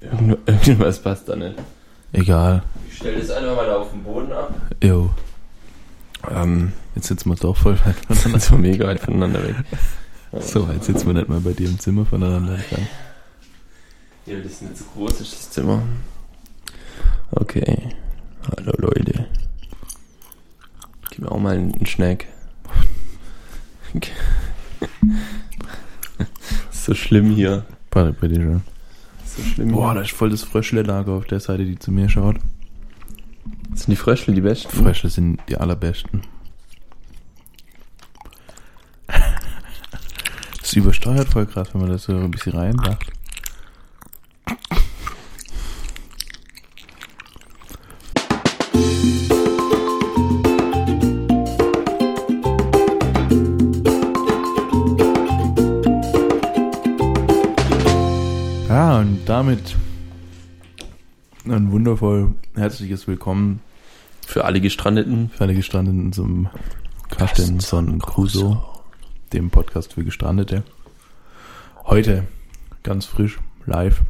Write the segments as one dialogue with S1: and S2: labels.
S1: Irgend- Irgendwas passt da nicht.
S2: Egal.
S1: Ich stelle das einfach mal da auf den Boden ab.
S2: Jo.
S1: Ähm,
S2: Jetzt sitzen wir doch voll weit voneinander.
S1: so mega weit voneinander weg.
S2: So, jetzt sitzen wir nicht mal bei dir im Zimmer voneinander entfernt.
S1: Ja, das ist nicht so groß, ist das Zimmer. Okay. Hallo Leute. Gib mir auch mal einen Schneck. Okay. Ist so schlimm hier.
S2: Warte, bei dir schon.
S1: So schlimm
S2: Boah, da ist voll das Fröschle-Lager auf der Seite, die zu mir schaut.
S1: Sind die Fröschel die besten?
S2: Fröschle sind die allerbesten. Das übersteuert voll krass, wenn man das so ein bisschen reinmacht. Damit ein wundervoll herzliches Willkommen
S1: Für alle Gestrandeten.
S2: für alle Gestrandeten zum Captain Son Crusoe, dem Podcast für Gestrandete. Heute ganz frisch, live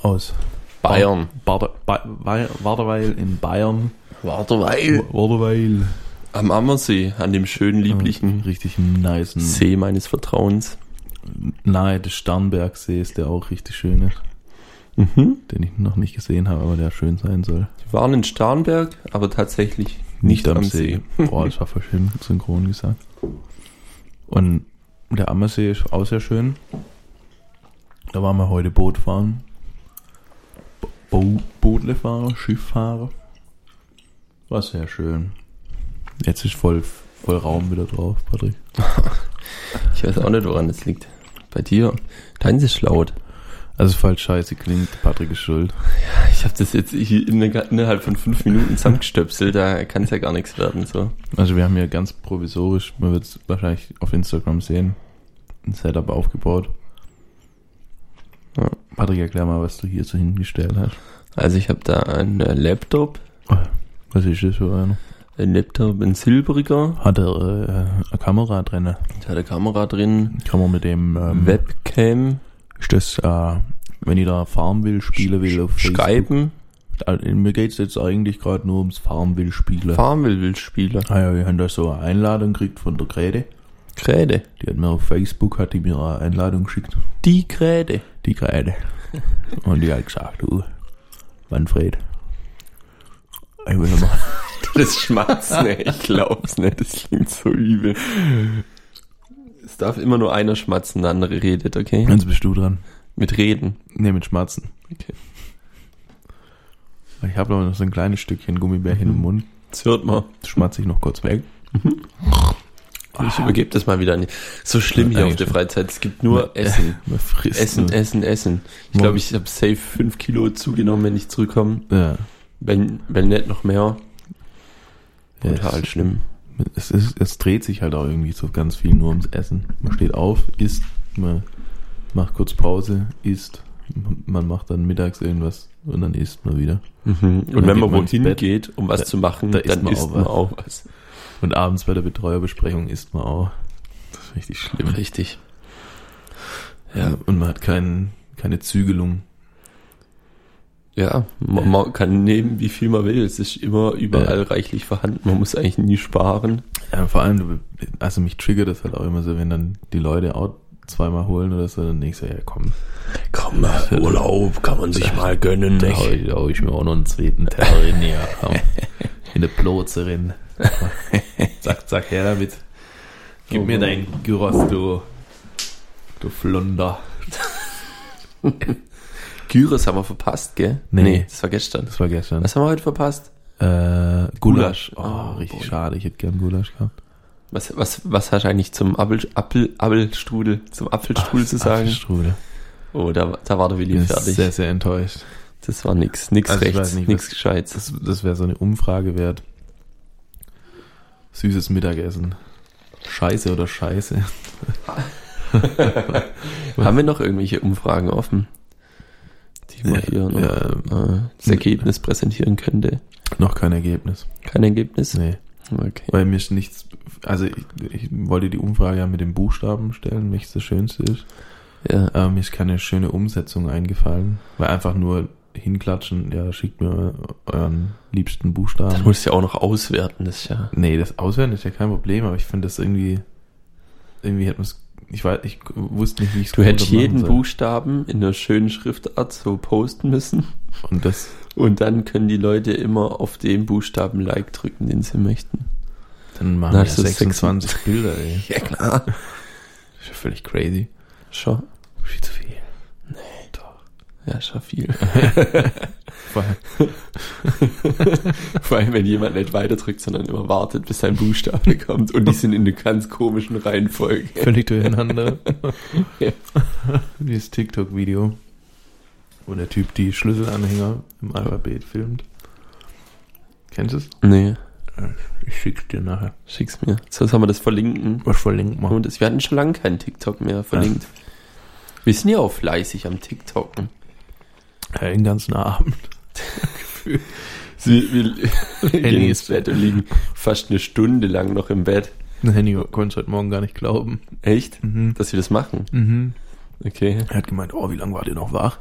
S2: aus
S1: Bayern.
S2: Bader, ba Ba- Waderweil in Bayern.
S1: Warte, weil.
S2: Waderweil.
S1: Am Ammersee, an dem schönen, lieblichen
S2: Richtig nice.
S1: See meines Vertrauens.
S2: Nahe des Starnbergsees, der auch richtig schön ist.
S1: Mhm.
S2: Den ich noch nicht gesehen habe, aber der schön sein soll.
S1: Wir waren in Starnberg, aber tatsächlich nicht, am See.
S2: Boah, das war voll schön synchron gesagt. Und der Ammersee ist auch sehr schön. Da waren wir heute Boot fahren. Bo Bootle fahren, Schiff fahren. War sehr schön. Jetzt ist voll, voll Raum wieder drauf, Patrick.
S1: Ich weiß auch nicht, woran das liegt. Bei dir. Deins ist laut.
S2: Also falls scheiße klingt, Patrick ist schuld.
S1: Ich habe das jetzt innerhalb von fünf Minuten zusammengestöpselt, da kann es ja gar nichts werden. So.
S2: Also wir haben hier ganz provisorisch, man wird es wahrscheinlich auf Instagram sehen, ein Setup aufgebaut.
S1: Ja.
S2: Patrick, erklär mal, was du hier so hingestellt hast.
S1: Also ich habe da einen Laptop,
S2: Was ist das für einer?
S1: Ein Laptop, ein silbriger,
S2: Hat er äh, eine Kamera drin?
S1: da hat eine Kamera drin,
S2: Kann man mit dem ähm,
S1: Webcam,
S2: Ist das, äh, wenn ich da fahren will, spielen will auf Facebook?
S1: Skypen,
S2: Äh, Mir geht's jetzt eigentlich gerade nur ums Fahren will spielen.
S1: Farmville will spielen,
S2: ah ja, wir haben da so eine Einladung gekriegt von der Grete.
S1: Kräde,
S2: Die hat mir auf Facebook hat die mir eine Einladung geschickt.
S1: die Kräde.
S2: Die Grete. Und die hat gesagt, du, Manfred, ich will mal.
S1: Das schmatzt nicht, ich glaub's nicht, das klingt so übel. Es darf immer nur einer schmatzen, der andere redet, okay?
S2: Jetzt bist du dran.
S1: Mit Reden.
S2: Ne, mit Schmatzen.
S1: Okay.
S2: Ich habe noch so ein kleines Stückchen Gummibärchen im Mund.
S1: Das hört man.
S2: Schmatze ich noch kurz weg.
S1: Ich übergebe das mal wieder an die. So schlimm hier auf der Freizeit. Es gibt nur Essen.
S2: Frisst
S1: Essen,
S2: nur.
S1: Essen, Essen. Ich glaube, ich habe safe 5 Kilo zugenommen, wenn ich zurückkomme.
S2: Ja.
S1: Wenn, wenn nicht noch mehr.
S2: Ja,
S1: Total
S2: es-
S1: schlimm.
S2: Es, ist, es dreht sich halt auch irgendwie so ganz viel nur ums Essen. Man steht auf, isst, man macht kurz Pause, isst, man macht dann mittags irgendwas und dann isst man wieder.
S1: Mhm. Und
S2: dann
S1: wenn man wohin
S2: Bett.
S1: geht, um was
S2: Da-
S1: zu machen,
S2: da isst
S1: dann
S2: man
S1: isst
S2: auch
S1: man auch was.
S2: Und abends bei der Betreuerbesprechung isst man auch. Das ist richtig schlimm.
S1: Richtig.
S2: Ja, und man hat kein, keine Zügelung.
S1: Ja, man, man kann nehmen, wie viel man will. Es ist immer überall reichlich vorhanden. Man muss eigentlich nie sparen.
S2: Ja, vor allem, du- also mich triggert das halt auch immer so, wenn dann die Leute auch zweimal holen oder so, dann denk ich so, ja komm,
S1: Komm, Urlaub kann man sich mal gönnen.
S2: da hau ich, da hau ich mir auch noch einen zweiten Teller in die komm, in der Plotze rein. zack, zack, her damit. Gib
S1: Oh
S2: mir
S1: Mann.
S2: dein Gyros, du, du Flunder.
S1: Gyros haben wir verpasst, gell?
S2: Nee.
S1: das war gestern.
S2: Das war gestern.
S1: Was haben wir heute verpasst?
S2: Äh, Gulasch. Oh,
S1: Oh,
S2: richtig
S1: boy.
S2: schade, ich hätte gern Gulasch gehabt.
S1: Was, was, was hast du eigentlich zum Apfel, Apfel, Apfelstrudel, zum Apfelstrudel zu sagen?
S2: Apfelstrudel.
S1: Oh, da, da war der Willi
S2: Bin
S1: fertig.
S2: sehr, sehr enttäuscht.
S1: Das war nix, nix
S2: Also
S1: rechts,
S2: nicht,
S1: nix
S2: was-
S1: Gescheites.
S2: Das, das wäre so eine Umfrage wert. Süßes Mittagessen. Scheiße oder Scheiße?
S1: Haben wir noch irgendwelche Umfragen offen? Die man hier noch,
S2: Ja,
S1: äh, das Ergebnis präsentieren könnte.
S2: noch kein Ergebnis.
S1: Kein Ergebnis?
S2: Nee.
S1: Okay.
S2: Weil mir ist nichts, also ich, ich wollte die Umfrage ja mit den Buchstaben stellen, welches das Schönste ist.
S1: Ja.
S2: Ähm, mir ist keine schöne Umsetzung eingefallen. Weil einfach nur hinklatschen, ja, schickt mir euren liebsten
S1: Dann
S2: Buchstaben.
S1: musst du ja auch noch auswerten, das ist ja.
S2: Nee, das Auswerten ist ja kein Problem, aber ich finde das irgendwie, irgendwie hätte man es, ich weiß, ich wusste nicht, wie ich es
S1: Du hättest jeden
S2: soll.
S1: Buchstaben in einer schönen Schriftart so posten müssen.
S2: Und das,
S1: Und dann können die Leute immer auf den Buchstaben Like drücken, den sie möchten.
S2: dann machen wir
S1: das ist
S2: 26 Bilder, ey.
S1: Ja, klar.
S2: Das ist ja völlig crazy.
S1: Schon.
S2: Viel zu viel.
S1: Ja, schon viel.
S2: Vor allem-
S1: Vor allem, wenn jemand nicht weiterdrückt, sondern immer wartet, bis sein Buchstabe kommt. Und die sind in einer ganz komischen Reihenfolge.
S2: Völlig durcheinander.
S1: Ja.
S2: Das TikTok-Video, wo der Typ die Schlüsselanhänger im Alphabet filmt. Kennst du es?
S1: Nee,
S2: Ich schick's dir nachher.
S1: schick's mir. Sonst haben wir das verlinken.
S2: Was verlinkt man?
S1: Und das, wir hatten schon lange keinen TikTok mehr verlinkt. Wir sind ja auch fleißig am TikToken.
S2: Ja, den ganzen Abend.
S1: Sie, wir gehen ins Bett und liegen fast eine Stunde lang noch im Bett.
S2: Henny konnte es heute Morgen gar nicht glauben.
S1: Echt?
S2: Mhm.
S1: Dass wir das machen?
S2: Mhm.
S1: Okay.
S2: Er hat gemeint, oh, wie lange wart ihr noch wach?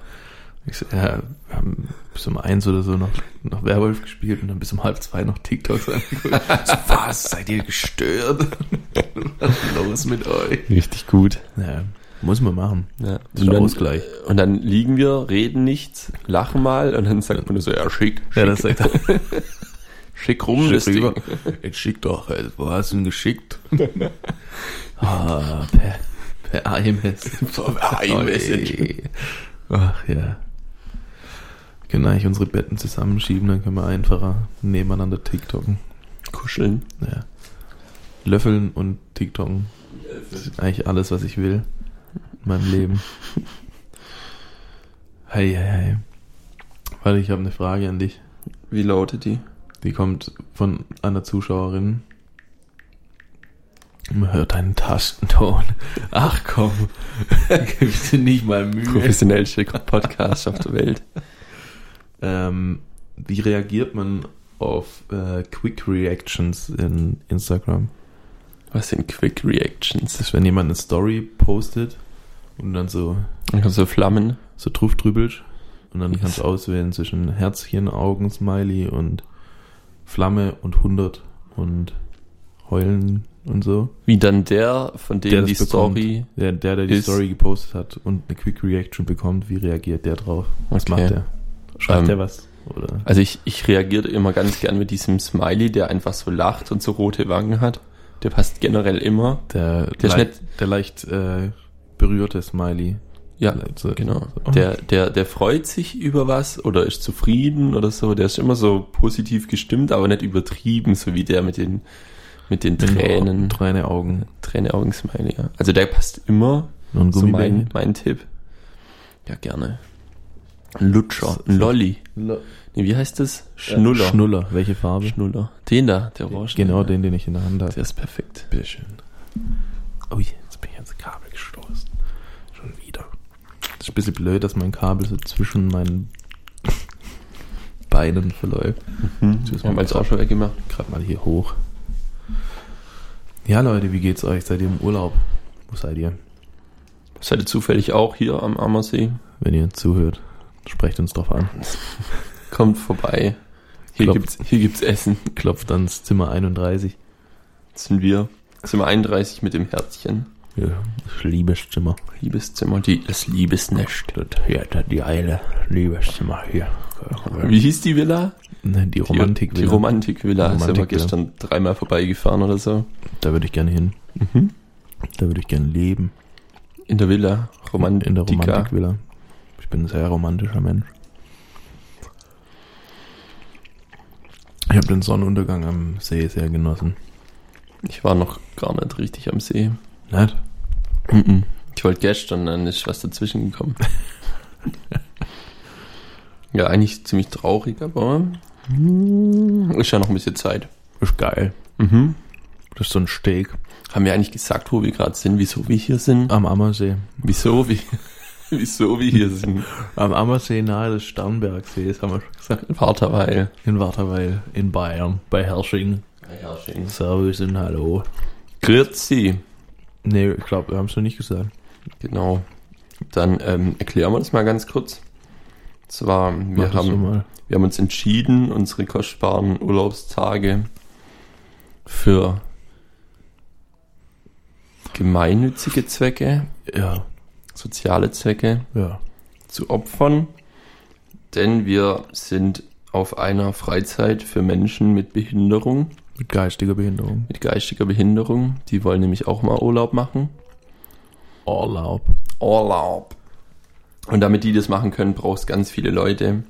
S2: Ich so, ja, wir haben bis um eins oder so noch, noch Werwolf gespielt und dann bis um halb zwei noch TikToks angeguckt. so, was, seid ihr gestört? was ist los mit euch?
S1: Richtig gut.
S2: Ja, muss man machen.
S1: Ja.
S2: Das ist der Ausgleich.
S1: Und dann liegen wir, reden nichts, lachen mal und dann sagt man so, ja, schick, schick,
S2: Ja, das sagt er.
S1: schick rum, das
S2: Schick
S1: Ding.
S2: rüber. Jetzt schick doch, ey. wo hast du ihn geschickt? ah, per, per iMessage.
S1: Per.
S2: Oi. Ach ja. Wir können eigentlich unsere Betten zusammenschieben, dann können wir einfacher nebeneinander TikToken.
S1: Kuscheln.
S2: Ja. Löffeln und TikToken. Das ist eigentlich alles, was ich will meinem Leben. Hey, hey, hey. Warte, ich habe eine Frage an dich.
S1: Wie lautet die?
S2: Die kommt von einer Zuschauerin. Man hört einen Tastenton. Ach komm, gib dir nicht mal Mühe.
S1: Professionellste Podcast auf der Welt.
S2: Ähm, wie reagiert man auf äh, Quick Reactions in Instagram?
S1: Was sind Quick Reactions?
S2: Das ist, wenn jemand eine Story postet und dann so,
S1: Ich habe so Flammen.
S2: so drauf drübelt und dann kannst du auswählen zwischen Herzchen, Augen, Smiley und Flamme und 100 und Heulen und so.
S1: Wie dann der, von dem
S2: Der
S1: die
S2: bekommt.
S1: Story.
S2: Der, der, der die Story gepostet hat und eine Quick Reaction bekommt, wie reagiert der drauf? Was
S1: Okay.
S2: macht der? Schreibt
S1: Ähm,
S2: der was? Oder?
S1: Also ich, ich reagiere immer ganz gern mit diesem Smiley, der einfach so lacht und so rote Wangen hat. Der passt generell immer.
S2: Der,
S1: der ist
S2: lei-
S1: nicht-
S2: der leicht äh, berührte Smiley.
S1: Ja,
S2: So-
S1: genau.
S2: Oh.
S1: Der, der, der freut sich über was oder ist zufrieden oder so. Der ist immer so positiv gestimmt, aber nicht übertrieben, so wie der mit den, mit den Tränen,
S2: Träne Augen.
S1: Träne-Augen-Smiley. Ja. Also der passt immer.
S2: Ein
S1: So mein, mein Tipp. Ja, gerne. Ein Lutscher, ein Lolli.
S2: Lo-
S1: Nee, wie heißt das? Schnuller.
S2: Schnuller. Welche Farbe?
S1: Schnuller. Den da, der Orange.
S2: Genau den, den ich in der Hand habe.
S1: Der ist perfekt.
S2: Bitteschön. Ui, jetzt bin ich ans Kabel gestoßen. Ist ein bisschen blöd, dass mein Kabel so zwischen meinen Beinen verläuft.
S1: Mhm.
S2: Das
S1: Haben wir jetzt auch schon weggemacht.
S2: Gerade mal hier hoch. Ja, Leute, wie geht's euch? Seid ihr im Urlaub? Wo seid ihr?
S1: Seid ihr zufällig auch hier am Ammersee?
S2: Wenn ihr zuhört, sprecht uns drauf an.
S1: Kommt vorbei. Hier
S2: Klopft.
S1: gibt's, hier gibt's Essen.
S2: Klopft ans Zimmer 31.
S1: Das sind wir. Zimmer 31 mit dem Herzchen.
S2: Ja, das Liebeszimmer.
S1: Liebeszimmer, die, das Liebesnest.
S2: Das hier, das die Eile. Liebeszimmer hier.
S1: Wie hieß die Villa?
S2: Ne, die Romantik.
S1: Die, die Romantikvilla. Sind wir
S2: Romantikvilla.
S1: gestern dreimal vorbeigefahren oder so.
S2: Da würde ich gerne hin.
S1: Mhm.
S2: Da würde ich gerne leben.
S1: In der Villa. Romantika.
S2: In der Romantikvilla. Ich bin ein sehr romantischer Mensch. Ich habe den Sonnenuntergang am See sehr genossen.
S1: Ich war noch gar nicht richtig am See.
S2: Nicht?
S1: Mhm. Ich wollte gestern, dann ist was dazwischen gekommen. ja, eigentlich ziemlich traurig, aber hm, ist ja noch ein bisschen Zeit.
S2: Ist geil.
S1: Mhm.
S2: Das ist so ein Steak
S1: Haben wir eigentlich gesagt, wo wir gerade sind, wieso wir hier sind?
S2: am Ammersee.
S1: Wieso wir, wieso wir hier sind?
S2: Am Ammersee nahe des Starnbergsees, haben wir schon gesagt.
S1: Vaterweil.
S2: In Warterweil, in Bayern, bei Hersching. Servus und Hallo.
S1: Grüezi.
S2: Nee, ich glaube, wir haben es noch nicht gesagt.
S1: Genau. Dann ähm, erklären wir das mal ganz kurz. Und zwar, wir
S2: Mach
S1: haben, wir haben uns entschieden, unsere kostbaren Urlaubstage für gemeinnützige Zwecke,
S2: Ja,
S1: soziale Zwecke
S2: ja.
S1: zu opfern, denn wir sind auf einer Freizeit für Menschen mit Behinderung,
S2: Mit geistiger Behinderung.
S1: mit geistiger Behinderung. Die wollen nämlich auch mal Urlaub machen.
S2: Urlaub.
S1: Urlaub. Und damit die das machen können, brauchst ganz viele Leute,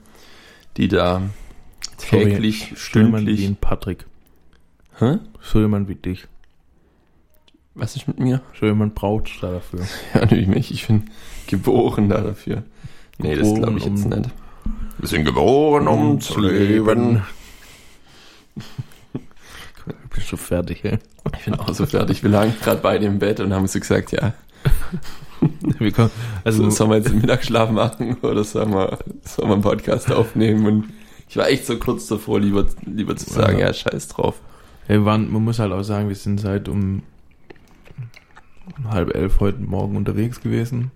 S1: die da täglich,
S2: So jemand wie
S1: stündlich.
S2: Patrick.
S1: Hä?
S2: So jemand wie dich.
S1: Was ist mit mir?
S2: So jemand braucht da dafür.
S1: Ja, natürlich nicht. Ich bin geboren da dafür. Nee, das
S2: Geboren,
S1: glaube ich jetzt
S2: um-
S1: nicht. Wir sind geboren, um zu leben.
S2: Du bist schon fertig, ey.
S1: Ich bin auch so fertig. Wir lagen gerade beide im Bett und haben so gesagt, ja,
S2: Wir kommen, also,
S1: so, sollen wir jetzt Mittagsschlaf machen oder sollen wir, sollen wir einen Podcast aufnehmen? Und ich war echt so kurz davor, lieber, lieber zu sagen,
S2: Ja.
S1: ja, scheiß drauf.
S2: wir waren, man muss halt auch sagen, wir sind seit um halb elf heute Morgen unterwegs gewesen.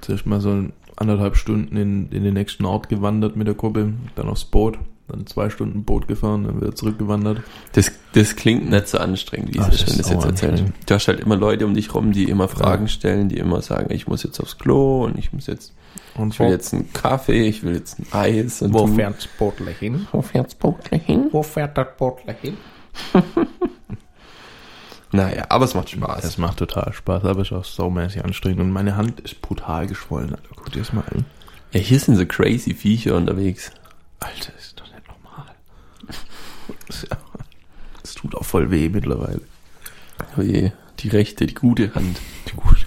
S2: Zuerst mal so anderthalb Stunden in, in den nächsten Ort gewandert mit der Gruppe, dann aufs Boot, dann zwei Stunden Boot gefahren, dann wieder zurückgewandert.
S1: Das, das klingt nicht so anstrengend, wie
S2: Ach,
S1: es
S2: das
S1: das jetzt
S2: anstrengend.
S1: Du hast halt immer Leute um dich rum, die immer Fragen stellen, die immer sagen, ich muss jetzt aufs Klo und ich muss jetzt,
S2: Und
S1: ich will jetzt einen Kaffee, ich will jetzt ein Eis und
S2: wo fährt das Boot gleich hin?
S1: wo fährt's Boot gleich hin?
S2: Wo fährt das Boot gleich hin?
S1: Naja, aber es macht Spaß.
S2: Es macht total Spaß, aber es ist auch saumäßig anstrengend und meine Hand ist brutal geschwollen, Alter. Guck dir das mal an.
S1: Ja, hier sind so crazy Viecher unterwegs.
S2: Alter, ist. Es tut auch voll weh mittlerweile.
S1: Oh je, die rechte, die gute Hand.
S2: Die gute.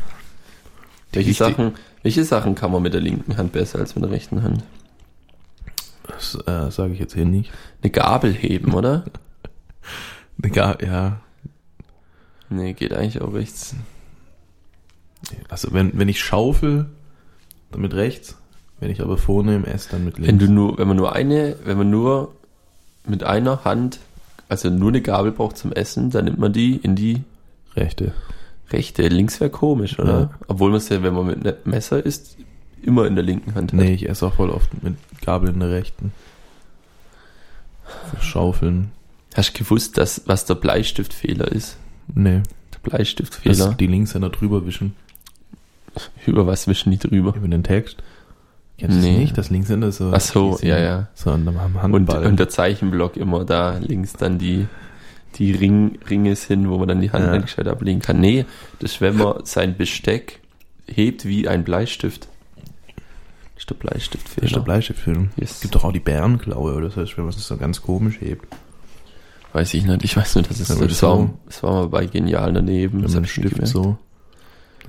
S1: Welche
S2: Richtig.
S1: Sachen, welche Sachen kann man mit der linken Hand besser als mit der rechten Hand?
S2: Das äh, sage ich jetzt hier nicht.
S1: Eine Gabel heben, oder?
S2: Egal, ja.
S1: Nee, geht eigentlich auch rechts.
S2: Also wenn, wenn ich schaufel, dann mit rechts. Wenn ich aber vornehme, esse dann mit links.
S1: Wenn du nur, wenn man nur eine, wenn man nur mit einer Hand, also nur eine Gabel braucht zum Essen, dann nimmt man die in die
S2: Rechte.
S1: rechte. Links wäre komisch, oder?
S2: Ja.
S1: Obwohl man es ja, wenn man mit einem Messer isst, immer in der linken Hand hat.
S2: Nee, ich esse auch voll oft mit Gabel in der rechten. Für Schaufeln.
S1: Hast du gewusst, dass, was der Bleistiftfehler ist?
S2: Nee.
S1: Der Bleistiftfehler.
S2: Dass die Linkshänder drüber wischen.
S1: Über was wischen die drüber?
S2: Über den Text. Kennst
S1: Nee.
S2: das nicht? Das Linkshänder so.
S1: Ach so,
S2: die sind
S1: ja, ja.
S2: So an
S1: Und,
S2: Handball.
S1: und der Zeichenblock immer da links dann die, die Ring, Ringe sind, wo man dann die Hand
S2: Ja.
S1: gescheit ablegen kann. Nee, das ist, wenn man sein Besteck hebt wie ein Bleistift. Das ist der Bleistiftfehler.
S2: das ist der Bleistiftfilm.
S1: Yes.
S2: Es gibt doch auch die Bärenklaue oder so, wenn man es so ganz komisch hebt.
S1: Weiß ich nicht. Ich weiß nur, dass es
S2: Wenn man
S1: das,
S2: das
S1: war,
S2: so-
S1: das war mal bei Genial daneben.
S2: Wenn
S1: Das
S2: man Stift so.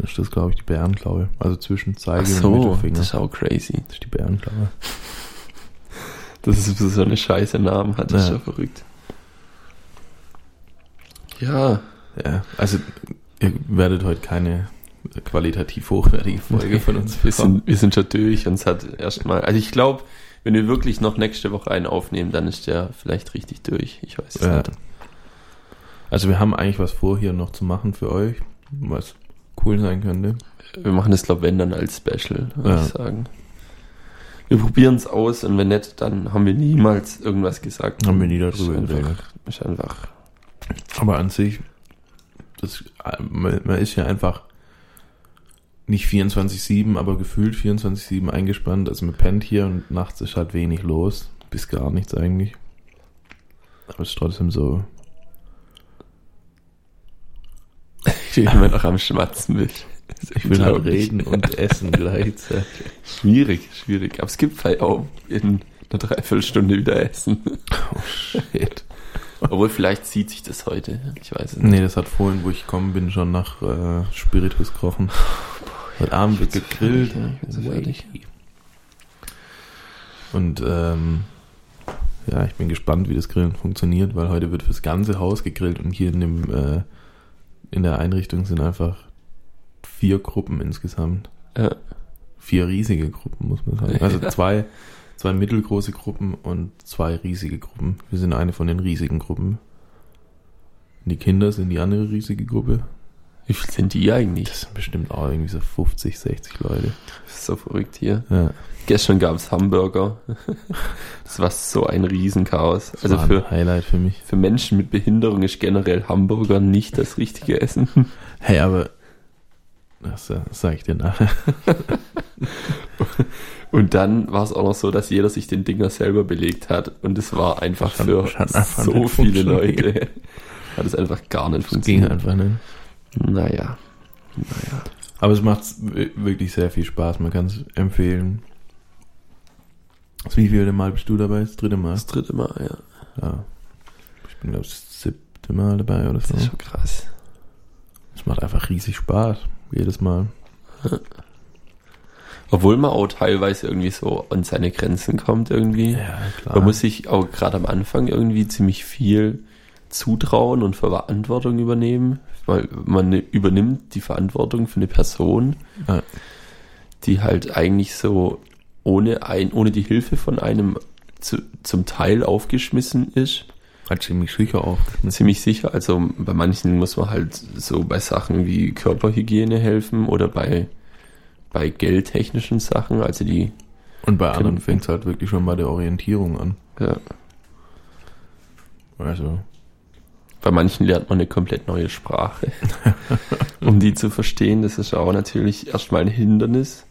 S2: Dann ist das, glaube ich, die Bärenklaue. Also zwischen Zeige und
S1: so,
S2: Mittelfinger.
S1: das ist auch crazy.
S2: Das ist die Bärenklaue.
S1: Dass es so eine scheiße Namen hat, ist
S2: Ja.
S1: ja verrückt. Ja,
S2: Ja, also ihr werdet heute keine qualitativ hochwertige Folge von uns
S1: wir sind, wir sind schon durch und es hat erstmal, also ich glaube, wenn wir wirklich noch nächste Woche einen aufnehmen, dann ist der vielleicht richtig durch. Ich weiß es
S2: Ja.
S1: nicht.
S2: Also wir haben eigentlich was vor, hier noch zu machen für euch, was cool sein könnte.
S1: Wir machen das, glaube wenn dann als Special, würde
S2: Ja.
S1: ich sagen. Wir probieren es aus und wenn nicht, dann haben wir niemals irgendwas gesagt.
S2: Haben wir nie darüber geredet.
S1: einfach, ist einfach
S2: Aber an sich, das, man, man ist ja einfach nicht 24-7, aber gefühlt 24-7 eingespannt. Also man pennt hier und nachts ist halt wenig los. Bis gar nichts eigentlich. Aber es ist trotzdem so.
S1: Ich bin immer noch am Schmatzen will.
S2: Ich will halt reden und essen gleichzeitig.
S1: Schwierig, schwierig. Aber es gibt halt auch in einer Dreiviertelstunde wieder Essen.
S2: Oh shit.
S1: Obwohl, vielleicht zieht sich das heute. Ich weiß es nicht.
S2: Nee, das hat vorhin, wo ich gekommen bin, schon nach äh, Spiritus gerochen. Heute Abend wird
S1: bin so
S2: gegrillt.
S1: fertig, ja, so.
S2: Und ähm, ja, ich bin gespannt, wie das Grillen funktioniert, weil heute wird fürs ganze Haus gegrillt und hier in dem äh, in der Einrichtung sind einfach vier Gruppen insgesamt.
S1: Ja.
S2: Vier riesige Gruppen, muss man sagen. Also zwei, zwei mittelgroße Gruppen und zwei riesige Gruppen. Wir sind eine von den riesigen Gruppen. Die Kinder sind die andere riesige Gruppe.
S1: Wie viel sind die eigentlich?
S2: Das sind bestimmt auch irgendwie so 50, 60 Leute.
S1: So verrückt hier.
S2: Ja.
S1: Gestern gab es Hamburger. Das war so ein Riesenchaos.
S2: Das
S1: Also
S2: war
S1: für,
S2: ein Highlight für mich.
S1: für Menschen mit Behinderung ist generell Hamburger nicht das richtige Essen.
S2: Hey, aber das, äh, sag ich dir nachher.
S1: Und dann war es auch noch so, dass jeder sich den Dinger selber belegt hat. Und es war einfach für
S2: einfach
S1: so viele
S2: funktioniert.
S1: Leute. Hat es einfach gar nicht
S2: Das ging
S1: funktioniert.
S2: einfach nicht.
S1: Naja. Naja.
S2: Aber es macht wirklich sehr viel Spaß. Man kann es empfehlen. Das wie viele Mal bist du dabei? Das dritte Mal?
S1: Das dritte Mal, ja.
S2: Ja. Ich bin, glaube ich, das siebte Mal dabei oder so.
S1: Das ist schon krass.
S2: Es macht einfach riesig Spaß. Jedes Mal.
S1: Obwohl man auch teilweise irgendwie so an seine Grenzen kommt irgendwie.
S2: Ja, klar.
S1: Man muss sich auch gerade am Anfang irgendwie ziemlich viel zutrauen und Verantwortung übernehmen, weil man übernimmt die Verantwortung für eine Person,
S2: Ja.
S1: die halt eigentlich so ohne ein, ohne die Hilfe von einem zu, zum Teil aufgeschmissen ist.
S2: halt ziemlich sicher auch.
S1: Ziemlich sicher. Also bei manchen muss man halt so bei Sachen wie Körperhygiene helfen oder bei, bei geldtechnischen Sachen, also die,
S2: Und bei anderen fängt es halt wirklich schon bei der Orientierung an.
S1: ja,
S2: Also,
S1: Bei manchen lernt man eine komplett neue Sprache. um die zu verstehen, das ist auch natürlich erstmal ein Hindernis.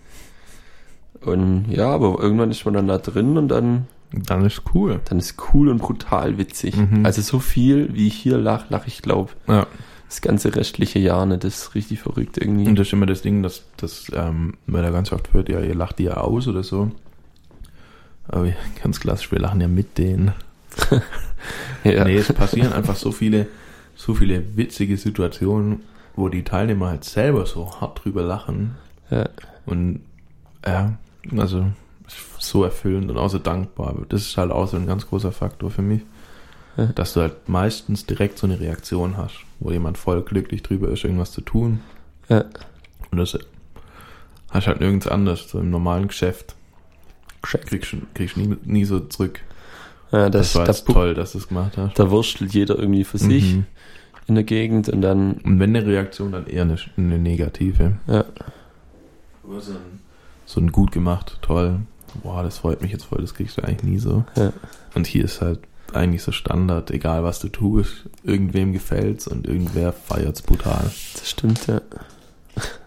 S1: Und ja, aber irgendwann ist man dann da drin und dann,
S2: dann ist cool.
S1: dann ist cool und brutal witzig.
S2: Mhm.
S1: Also so viel, wie ich hier lach, lach ich glaube,
S2: Ja.
S1: das ganze restliche Jahr nicht. Das ist richtig verrückt irgendwie.
S2: Und das ist immer das Ding, dass, dass ähm, man da ganz oft hört, ja, ihr lacht die ja aus oder so. Aber ganz klassisch, wir lachen ja mit denen.
S1: ja.
S2: Nee, es passieren einfach so viele, so viele witzige Situationen, wo die Teilnehmer halt selber so hart drüber lachen.
S1: Ja.
S2: Und ja, also so erfüllend und auch so dankbar. Das ist halt auch so ein ganz großer Faktor für mich.
S1: Ja.
S2: Dass du halt meistens direkt so eine Reaktion hast, wo jemand voll glücklich drüber ist, irgendwas zu tun.
S1: Ja.
S2: Und das hast halt nirgends anders. So im normalen Geschäft kriegst du kriegst du nie, nie so zurück.
S1: Ja,
S2: Das,
S1: das,
S2: war
S1: da,
S2: toll, dass du es gemacht hast.
S1: da wurstelt jeder irgendwie für sich
S2: Mhm.
S1: in der Gegend und dann,
S2: Und wenn eine Reaktion, dann eher eine, eine negative.
S1: ja,
S2: so ein, so ein gut gemacht, toll. Boah, das freut mich jetzt voll, das kriegst du eigentlich nie so.
S1: Ja.
S2: Und hier ist halt eigentlich so Standard, egal was du tust, irgendwem gefällt's und irgendwer feiert's brutal.
S1: das stimmt, ja.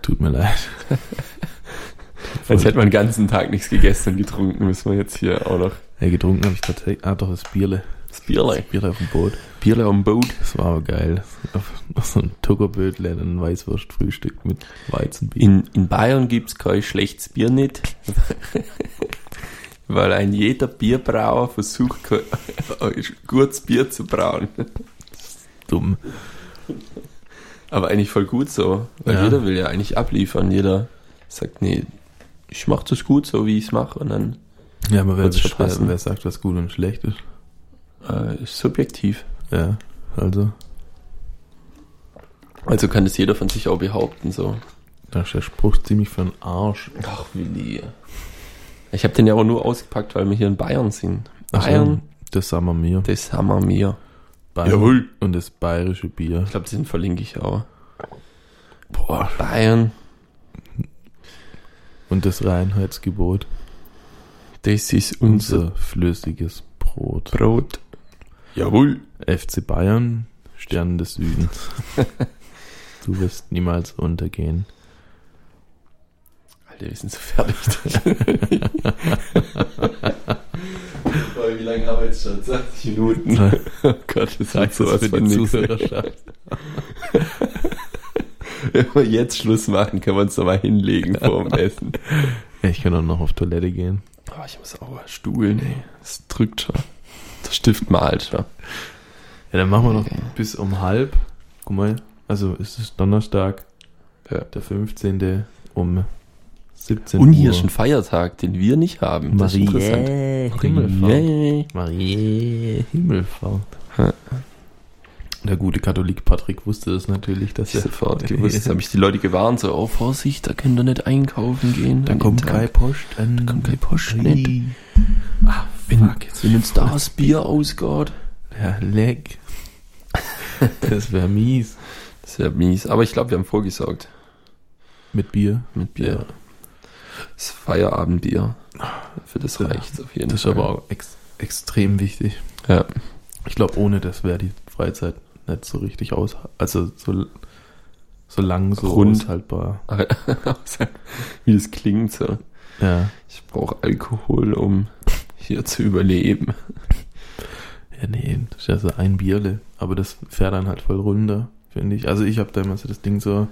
S2: Tut mir leid.
S1: Als hätte man den ganzen Tag nichts gegessen und getrunken, müssen wir jetzt hier auch noch
S2: Hey, getrunken habe ich tatsächlich, ah doch, das Bierle.
S1: das Bierle.
S2: Bierle auf dem Boot.
S1: Bierle am Boot.
S2: Das war aber geil. Auf, auf so ein Tuckerbötle, ein Weißwurstfrühstück mit Weizenbier.
S1: In, in Bayern gibt's kein schlechtes Bier nicht, weil ein jeder Bierbrauer versucht, gutes Bier zu brauen.
S2: Dumm.
S1: Aber eigentlich voll gut so, weil
S2: Ja.
S1: jeder will ja eigentlich abliefern. Jeder sagt, nee, ich mach das gut so, wie ich's mache und dann
S2: Ja, aber wer,
S1: passen.
S2: wer sagt, was gut und schlecht ist?
S1: äh, ist subjektiv.
S2: Ja, also,
S1: Also kann das jeder von sich auch behaupten so.
S2: da ist der Spruch ziemlich für den Arsch.
S1: Ach, Willi. Ich habe den ja auch nur ausgepackt, weil wir hier in Bayern sind.
S2: Ach so,
S1: Bayern,
S2: das sagen wir mir.
S1: das haben wir mir.
S2: Bayern
S1: Jawohl.
S2: Und das bayerische Bier.
S1: Ich glaube, den verlinke ich auch.
S2: Boah.
S1: Bayern,
S2: Und das Reinheitsgebot.
S1: Das ist unser
S2: Unser flüssiges Brot.
S1: Brot. Jawohl.
S2: FC Bayern, Stern des Südens. du wirst niemals untergehen.
S1: Alter, wir sind so fertig. Boah, wie lange haben wir jetzt schon? 20 Minuten. Oh Gott, das
S2: Sag
S1: hat sowas
S2: für
S1: von
S2: die. Zuhörerschaft.
S1: Wenn wir jetzt Schluss machen, können wir uns doch mal hinlegen vor dem Essen.
S2: Ich kann auch noch auf Toilette gehen.
S1: Oh, ich muss auch stuhlen, ey. Das drückt schon. Der Stift malt schon.
S2: Ja, dann machen wir noch
S1: Okay.
S2: bis um halb. Guck mal, also ist es Donnerstag,
S1: Ja.
S2: der 15. um 17
S1: Und
S2: Uhr.
S1: hier ist ein Feiertag, den wir nicht haben. Das ist interessant.
S2: Himmelfahrt.
S1: Marie.
S2: Marie Himmelfahrt. Der gute Katholik Patrick wusste das natürlich, dass
S1: Ich
S2: er
S1: sofort gewusst. Jetzt habe ich die Leute gewarnt, so, oh Vorsicht, da könnt ihr nicht einkaufen gehen.
S2: Da kommt
S1: Tag.
S2: kein Post an.
S1: Da kommt kein Post nicht.
S2: Ah,
S1: Wenn,
S2: fuck, jetzt
S1: wenn uns da das Bier ausgeht,
S2: Ja, leck. Das wäre mies.
S1: Sehr mies. Aber ich glaube, wir haben vorgesorgt
S2: Mit Bier.
S1: mit Bier.
S2: Ja.
S1: Das Feierabendbier. Für das
S2: Ja,
S1: reicht's auf jeden
S2: Das ist
S1: Fall.
S2: aber auch ex extrem wichtig.
S1: Ja.
S2: Ich glaube, ohne das wäre die Freizeit nicht so richtig aus, also so, so lang, so
S1: Rund.
S2: aushaltbar.
S1: Wie das klingt so.
S2: Ja.
S1: Ich brauche Alkohol, um hier zu überleben.
S2: Ja, nee, das ist ja so ein Bierle. Aber das fährt dann halt voll runter, finde ich. Also ich habe da immer so das Ding so,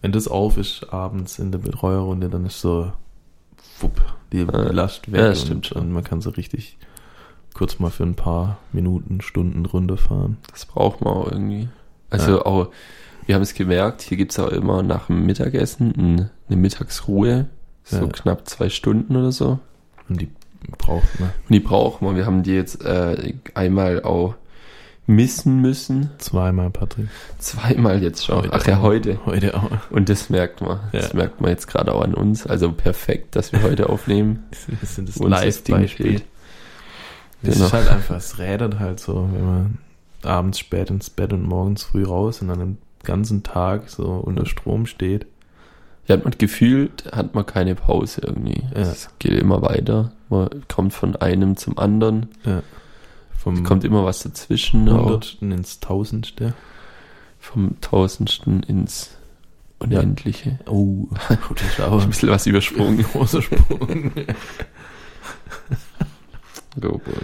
S2: wenn das auf ist abends in der Betreuerrunde, dann ist so, wupp, die
S1: Ja.
S2: Last weg
S1: Ja,
S2: und, und man kann so richtig kurz mal für ein paar Minuten, Stunden runterfahren.
S1: Das braucht man auch irgendwie. Also
S2: Ja.
S1: auch, wir haben es gemerkt, hier gibt's auch immer nach dem Mittagessen ein- eine Mittagsruhe. So
S2: Ja.
S1: knapp zwei Stunden oder so.
S2: Und die braucht man
S1: Und die brauchen wir. Wir haben die jetzt äh, einmal auch missen müssen.
S2: zweimal, Patrick.
S1: Zweimal jetzt schon.
S2: Heute
S1: Ach ja, heute.
S2: Heute auch.
S1: Und das merkt man. Das
S2: Ja.
S1: merkt man jetzt gerade auch an uns. Also perfekt, dass wir heute aufnehmen.
S2: Wir sind das
S1: uns das Genau.
S2: ist halt einfach, es rädert halt so, wenn man abends spät ins Bett und morgens früh raus und dann den ganzen Tag so unter Strom steht.
S1: Ja, hat man gefühlt, hat man keine Pause irgendwie.
S2: Ja.
S1: Es geht immer weiter. Man kommt von einem zum anderen.
S2: Vom
S1: Es kommt immer was dazwischen. Auch.
S2: Hundertsten ins Tausendste.
S1: Vom Tausendsten ins Unendliche.
S2: Oh, das ist aber
S1: Ein bisschen was übersprungen.
S2: großer Sprung.
S1: Oh boy.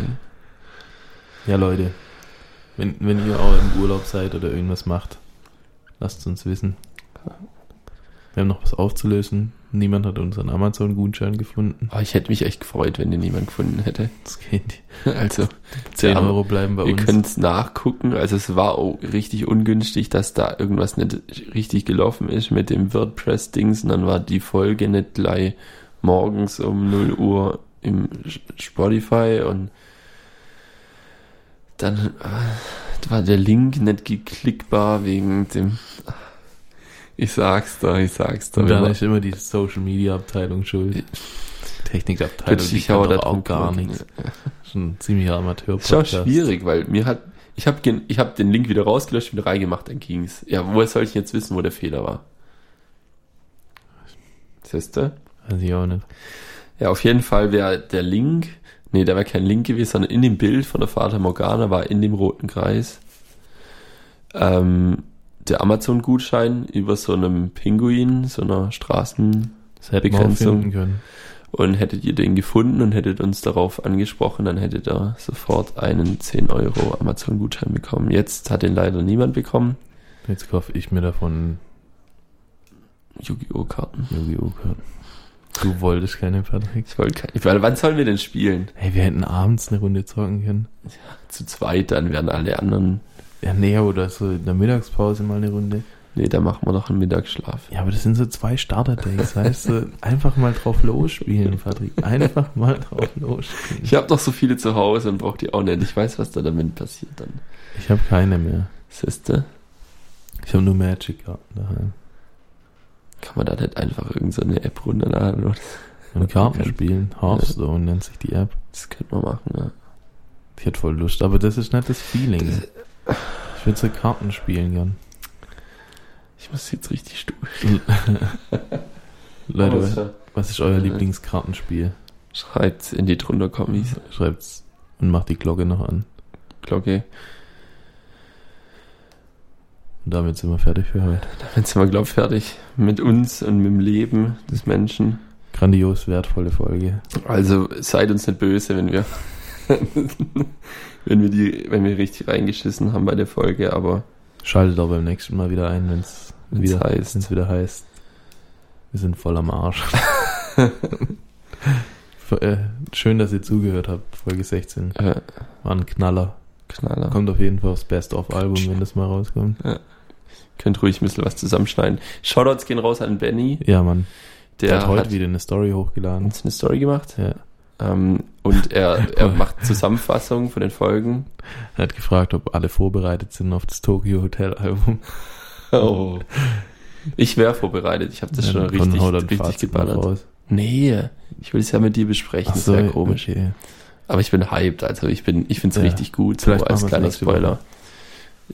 S2: ja, Leute, wenn, wenn ihr auch im Urlaub seid oder irgendwas macht, lasst uns wissen. Wir haben noch was aufzulösen. Niemand hat unseren Amazon-Gutschein gefunden.
S1: Aber ich hätte mich echt gefreut, wenn den niemand gefunden hätte.
S2: Das geht.
S1: Also,
S2: 10
S1: Ja,
S2: Euro bleiben bei
S1: ihr
S2: uns.
S1: könnt es nachgucken. Also es war auch richtig ungünstig, dass da irgendwas nicht richtig gelaufen ist mit dem WordPress-Dings. Und dann war die Folge nicht gleich morgens um 0 Uhr im Spotify und dann äh, war der Link nicht geklickbar wegen dem. Ich sag's da, ich sag's da.
S2: Und dann ist immer die Social Media Abteilung schuld. Technikabteilung,
S1: aber
S2: doch
S1: darum
S2: auch gar nichts. Schon ein ziemlicher amateur
S1: Ist auch schwierig, weil mir hat, ich habe ich hab den Link wieder rausgelöscht, wieder reingemacht, dann ging's. Ja, woher soll ich jetzt wissen, wo der Fehler war? Siehst du?
S2: Weiß ich auch nicht.
S1: Ja, auf jeden Fall wäre der Link, nee, da wäre kein Link gewesen, sondern in dem Bild von der Vater Morgana war in dem roten Kreis ähm, der Amazon-Gutschein über so einem Pinguin, so einer Straßen
S2: Das hätten wir auch
S1: Begrenzung.
S2: finden können.
S1: und hättet ihr den gefunden und hättet uns darauf angesprochen, dann hättet ihr sofort einen 10 Euro Amazon-Gutschein bekommen. Jetzt hat den leider niemand bekommen.
S2: Jetzt kaufe ich mir davon
S1: Yu-Gi-Oh! Karten.
S2: Yu-Gi-Oh! Karten. Du wolltest keine, Patrick.
S1: Ich wollte keine. Wann sollen wir denn spielen?
S2: Hey, wir hätten abends eine Runde zocken können.
S1: Zu zweit, dann werden alle anderen.
S2: Ja, näher oder so in der Mittagspause mal eine Runde.
S1: Nee, da machen wir noch einen Mittagsschlaf.
S2: Ja, aber das sind so zwei Starter-Days, heißt du, einfach mal drauf losspielen, Patrick. Einfach mal drauf losspielen.
S1: Ich habe noch so viele zu Hause und brauche die auch nicht. Ich weiß, was da damit passiert dann.
S2: Ich habe keine mehr.
S1: Siehste?
S2: Ich habe nur Magic-Karten daheim.
S1: Kann man da nicht einfach irgendeine so eine App runterladen? Oder?
S2: Und Karten
S1: Okay.
S2: spielen. Hearthstone nennt sich die App.
S1: Das könnte man machen, ja.
S2: Ich hätte voll Lust, aber das ist nicht das Feeling. Ich würde so Karten spielen gern.
S1: Ich muss jetzt richtig stuhl.
S2: Leute, was, was ist euer
S1: Ja.
S2: Lieblingskartenspiel?
S1: Schreibt's in die drunter Kommis.
S2: Schreibt's und macht die Glocke noch an.
S1: Glocke.
S2: Und damit sind wir fertig für heute.
S1: Damit sind wir, glaube ich, fertig mit uns und mit dem Leben des Menschen.
S2: Grandios wertvolle Folge.
S1: Also seid uns nicht böse, wenn wir wenn wir die, wenn wir richtig reingeschissen haben bei der Folge, aber
S2: Schaltet auch beim nächsten Mal wieder ein, wenn es
S1: Wenn's
S2: wieder
S1: heißt.
S2: wenn's wieder heißt. Wir sind voll am Arsch. Äh, Schön, dass ihr zugehört habt. Folge 16
S1: äh,
S2: war ein Knaller.
S1: Knaller.
S2: Kommt auf jeden Fall aufs Best-of-Album, wenn das mal rauskommt.
S1: Könnt ruhig ein bisschen was zusammenschneiden. Shoutouts gehen raus an Benny.
S2: Ja, Mann. Der,
S1: Der
S2: hat heute
S1: hat
S2: wieder eine Story hochgeladen.
S1: uns eine Story gemacht.
S2: Ja.
S1: Ähm, und er, er macht Zusammenfassungen von den Folgen.
S2: Er hat gefragt, ob alle vorbereitet sind auf das Tokyo Hotel Album.
S1: Oh. Ich wäre vorbereitet. Ich habe das schon
S2: Dann
S1: richtig, richtig
S2: Fazit
S1: geballert.
S2: raus.
S1: Nee, ich will es ja mit dir besprechen.
S2: Ach
S1: das
S2: so,
S1: wäre komisch.
S2: okay.
S1: Aber ich bin hyped. Also ich bin, ich finde es
S2: Ja.
S1: richtig gut. So
S2: Vielleicht
S1: als
S2: machen wir's
S1: kleiner. Spoiler.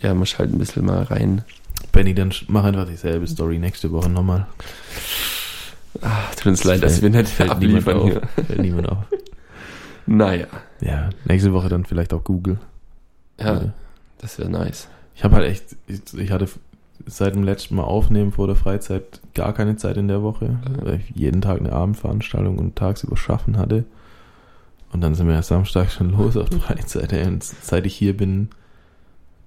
S1: Ja, muss halt ein bisschen mal rein
S2: Benny, dann mach einfach dieselbe Story nächste Woche nochmal.
S1: Ach, tut uns leid, dass wir nicht
S2: fällt niemand auf.
S1: hier.
S2: Fällt niemand auf.
S1: Naja,
S2: Ja, nächste Woche dann vielleicht auch Google.
S1: ja, das wäre nice.
S2: Ich habe halt echt, ich, ich hatte seit dem letzten Mal aufnehmen vor der Freizeit gar keine Zeit in der Woche, weil ich jeden Tag eine Abendveranstaltung und tagsüber schaffen hatte. Und dann sind wir ja Samstag schon los auf Freizeit. ey. Und seit ich hier bin,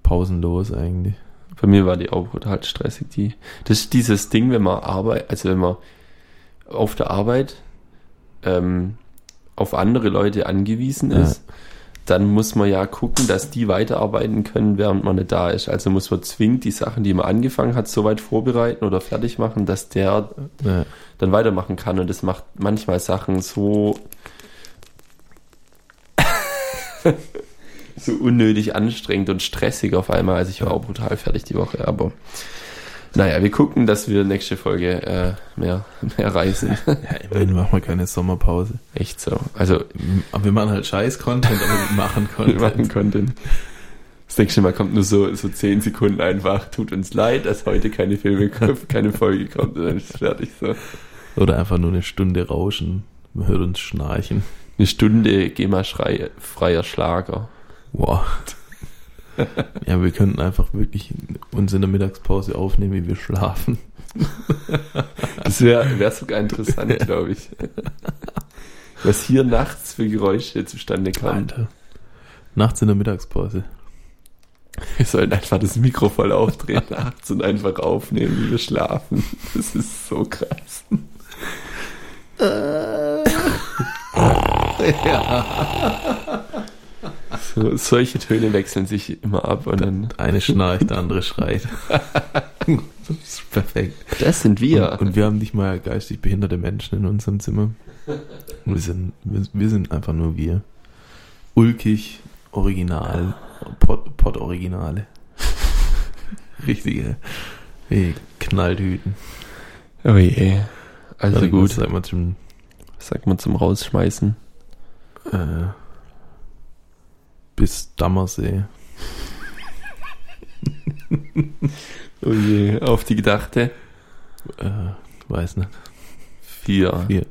S2: pausenlos eigentlich.
S1: Bei mir war die auch brutal stressig. Die, das ist dieses Ding, wenn man arbeitet, also wenn man auf der Arbeit ähm, auf andere Leute angewiesen
S2: Ja.
S1: ist, dann muss man ja gucken, dass die weiterarbeiten können, während man nicht da ist. Also muss man zwingend die Sachen, die man angefangen hat, so weit vorbereiten oder fertig machen, dass der
S2: Ja,
S1: dann weitermachen kann. Und das macht manchmal Sachen so so unnötig anstrengend und stressig auf einmal. Also ich war auch brutal fertig die Woche, aber naja, wir gucken, dass wir nächste Folge äh, mehr, mehr reisen.
S2: ja immerhin machen wir keine Sommerpause.
S1: Echt so. Also
S2: Aber wir machen halt Scheiß-Content, aber wir machen
S1: wir machen
S2: Content.
S1: Content. Das nächste Mal kommt nur so, so 10 Sekunden einfach. Tut uns leid, dass heute keine Filme, keine Folge kommt. Und dann ist es fertig so.
S2: Oder einfach nur eine Stunde rauschen. Man hört uns schnarchen.
S1: Eine Stunde GEMA-frei, freier Schlager.
S2: Wow. ja, wir könnten einfach wirklich uns in der Mittagspause aufnehmen, wie wir schlafen.
S1: Das wäre wär sogar interessant, glaube ich. Was hier nachts für Geräusche zustande kamen.
S2: Alter. Nachts in der Mittagspause.
S1: Wir sollten einfach das Mikro voll aufdrehen nachts und einfach aufnehmen, wie wir schlafen. Das ist so krass. So, solche Töne wechseln sich immer ab und dann.
S2: Eine schnarcht, der andere schreit. das ist perfekt.
S1: Das sind wir.
S2: Und, und wir haben nicht mal geistig behinderte Menschen in unserem Zimmer. Wir sind, wir, wir sind einfach nur wir. Ulkig, original, Pod, Pod Originale. Richtige Knalltüten.
S1: Oh je. Also
S2: Warte,
S1: gut.
S2: was Sagt man zum,
S1: man zum Rausschmeißen?
S2: äh, bis Dammersee.
S1: Oh je. Auf die Gedachte.
S2: Äh, weiß nicht.
S1: Vier.
S2: Vier.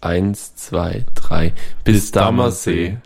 S1: Eins, zwei, drei. Bis,
S2: Bis
S1: Dammersee.
S2: Dammersee.